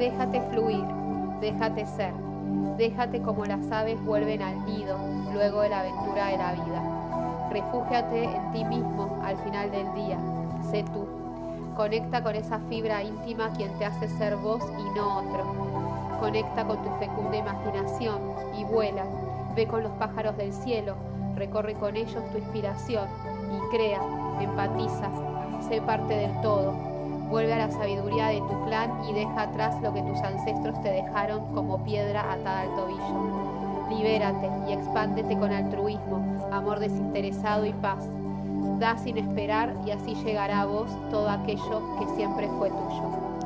Déjate fluir, déjate ser, déjate como las aves vuelven al nido luego de la aventura de la vida. Refúgiate en ti mismo al final del día, sé tú. Conecta con esa fibra íntima quien te hace ser vos y no otro. Conecta con tu fecunda imaginación y vuela. Ve con los pájaros del cielo, recorre con ellos tu inspiración y crea, empatizas, sé parte del todo. Sabiduría de tu clan y deja atrás lo que tus ancestros te dejaron como piedra atada al tobillo. Libérate y expándete con altruismo, amor desinteresado y paz. Da sin esperar y así llegará a vos todo aquello que siempre fue tuyo.